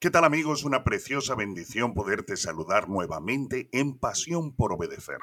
¿Qué tal amigos? Una preciosa bendición poderte saludar nuevamente en Pasión por Obedecer.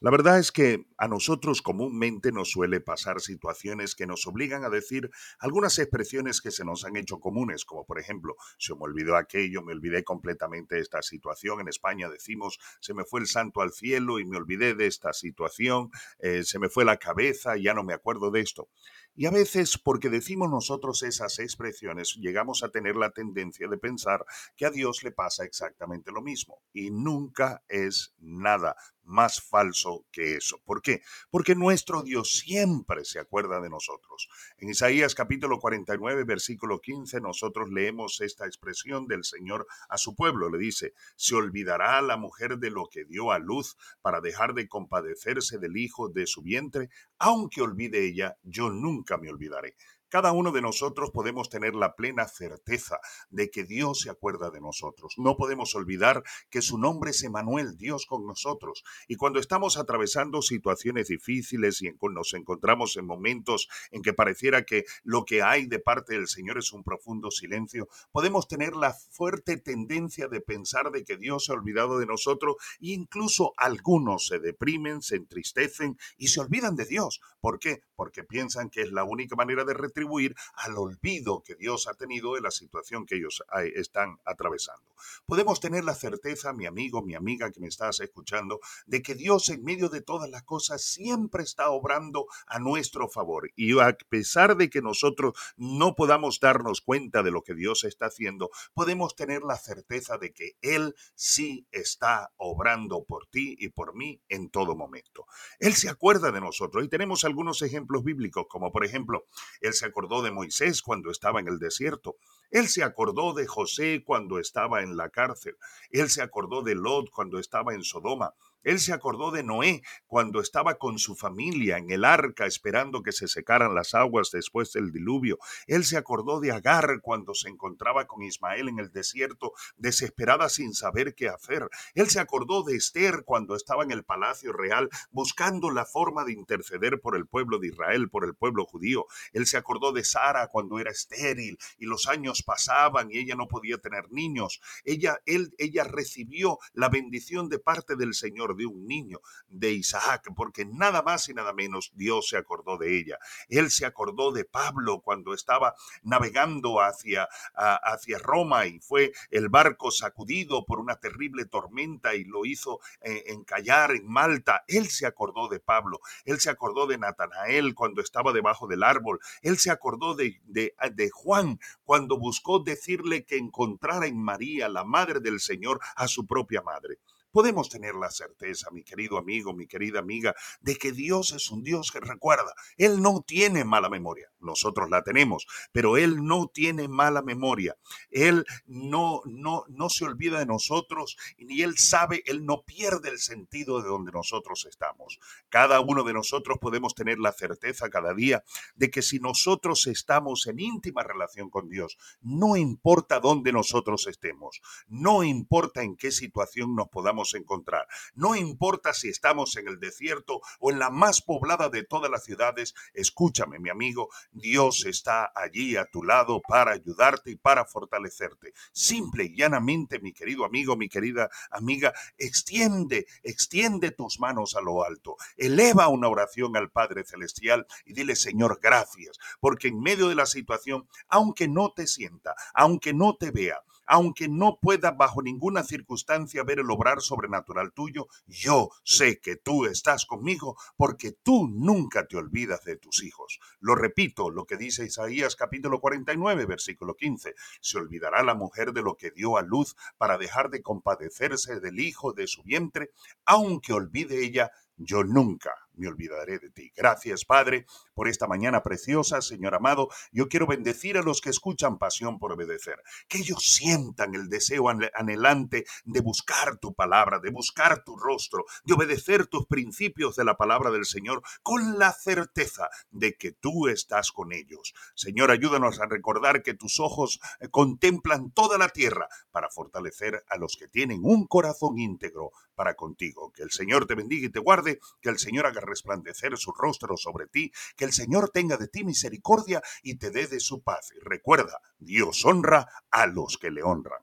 La verdad es que a nosotros comúnmente nos suele pasar situaciones que nos obligan a decir algunas expresiones que se nos han hecho comunes, como por ejemplo, se me olvidó aquello, me olvidé completamente de esta situación. En España decimos, se me fue el santo al cielo y me olvidé de esta situación, eh, se me fue la cabeza, ya no me acuerdo de esto. Y a veces, porque decimos nosotros esas expresiones, llegamos a tener la tendencia de pensar que a Dios le pasa exactamente lo mismo. Y nunca es nada más falso que eso. ¿Por qué? Porque nuestro Dios siempre se acuerda de nosotros. En Isaías capítulo 49, versículo 15, nosotros leemos esta expresión del Señor a su pueblo. Le dice, se olvidará la mujer de lo que dio a luz para dejar de compadecerse del hijo de su vientre, aunque olvide ella, yo nunca me olvidaré. Cada uno de nosotros podemos tener la plena certeza de que Dios se acuerda de nosotros. No podemos olvidar que su nombre es Emanuel, Dios con nosotros. Y cuando estamos atravesando situaciones difíciles y nos encontramos en momentos en que pareciera que lo que hay de parte del Señor es un profundo silencio, podemos tener la fuerte tendencia de pensar de que Dios se ha olvidado de nosotros e incluso algunos se deprimen, se entristecen y se olvidan de Dios. ¿Por qué? Porque piensan que es la única manera de retribuir al olvido que Dios ha tenido de la situación que ellos están atravesando. Podemos tener la certeza, mi amigo, mi amiga que me estás escuchando, de que Dios en medio de todas las cosas siempre está obrando a nuestro favor. Y a pesar de que nosotros no podamos darnos cuenta de lo que Dios está haciendo, podemos tener la certeza de que Él sí está obrando por ti y por mí en todo momento. Él se acuerda de nosotros y tenemos algunos ejemplos bíblicos, como por ejemplo, Él se acordó de Moisés cuando estaba en el desierto. Él se acordó de José cuando estaba en la cárcel. Él se acordó de Lot cuando estaba en Sodoma. Él se acordó de Noé cuando estaba con su familia en el arca esperando que se secaran las aguas después del diluvio. Él se acordó de Agar cuando se encontraba con Ismael en el desierto, desesperada sin saber qué hacer. Él se acordó de Esther cuando estaba en el palacio real buscando la forma de interceder por el pueblo de Israel, por el pueblo judío. Él se acordó de Sara cuando era estéril y los años pasaban y ella no podía tener niños. Ella, él, ella recibió la bendición de parte del Señor de un niño, de Isaac, porque nada más y nada menos Dios se acordó de ella. Él se acordó de Pablo cuando estaba navegando hacia, hacia Roma y fue el barco sacudido por una terrible tormenta y lo hizo eh, encallar en Malta. Él se acordó de Pablo, él se acordó de Natanael cuando estaba debajo del árbol, él se acordó de, de, de Juan cuando buscó decirle que encontrara en María, la madre del Señor, a su propia madre podemos tener la certeza, mi querido amigo, mi querida amiga, de que Dios es un Dios que recuerda. Él no tiene mala memoria. Nosotros la tenemos, pero Él no tiene mala memoria. Él no, no, no se olvida de nosotros y Él sabe, Él no pierde el sentido de donde nosotros estamos. Cada uno de nosotros podemos tener la certeza cada día de que si nosotros estamos en íntima relación con Dios, no importa dónde nosotros estemos, no importa en qué situación nos podamos encontrar. No importa si estamos en el desierto o en la más poblada de todas las ciudades, escúchame mi amigo, Dios está allí a tu lado para ayudarte y para fortalecerte. Simple y llanamente, mi querido amigo, mi querida amiga, extiende, extiende tus manos a lo alto. Eleva una oración al Padre Celestial y dile, Señor, gracias, porque en medio de la situación, aunque no te sienta, aunque no te vea, aunque no pueda bajo ninguna circunstancia ver el obrar sobrenatural tuyo, yo sé que tú estás conmigo porque tú nunca te olvidas de tus hijos. Lo repito, lo que dice Isaías capítulo 49, versículo 15. Se olvidará la mujer de lo que dio a luz para dejar de compadecerse del hijo de su vientre, aunque olvide ella yo nunca me olvidaré de ti. Gracias, Padre, por esta mañana preciosa, Señor amado. Yo quiero bendecir a los que escuchan pasión por obedecer, que ellos sientan el deseo anhelante de buscar tu palabra, de buscar tu rostro, de obedecer tus principios de la palabra del Señor con la certeza de que tú estás con ellos. Señor, ayúdanos a recordar que tus ojos eh, contemplan toda la tierra para fortalecer a los que tienen un corazón íntegro para contigo. Que el Señor te bendiga y te guarde, que el Señor haga resplandecer su rostro sobre ti, que el Señor tenga de ti misericordia y te dé de su paz. Y recuerda, Dios honra a los que le honran.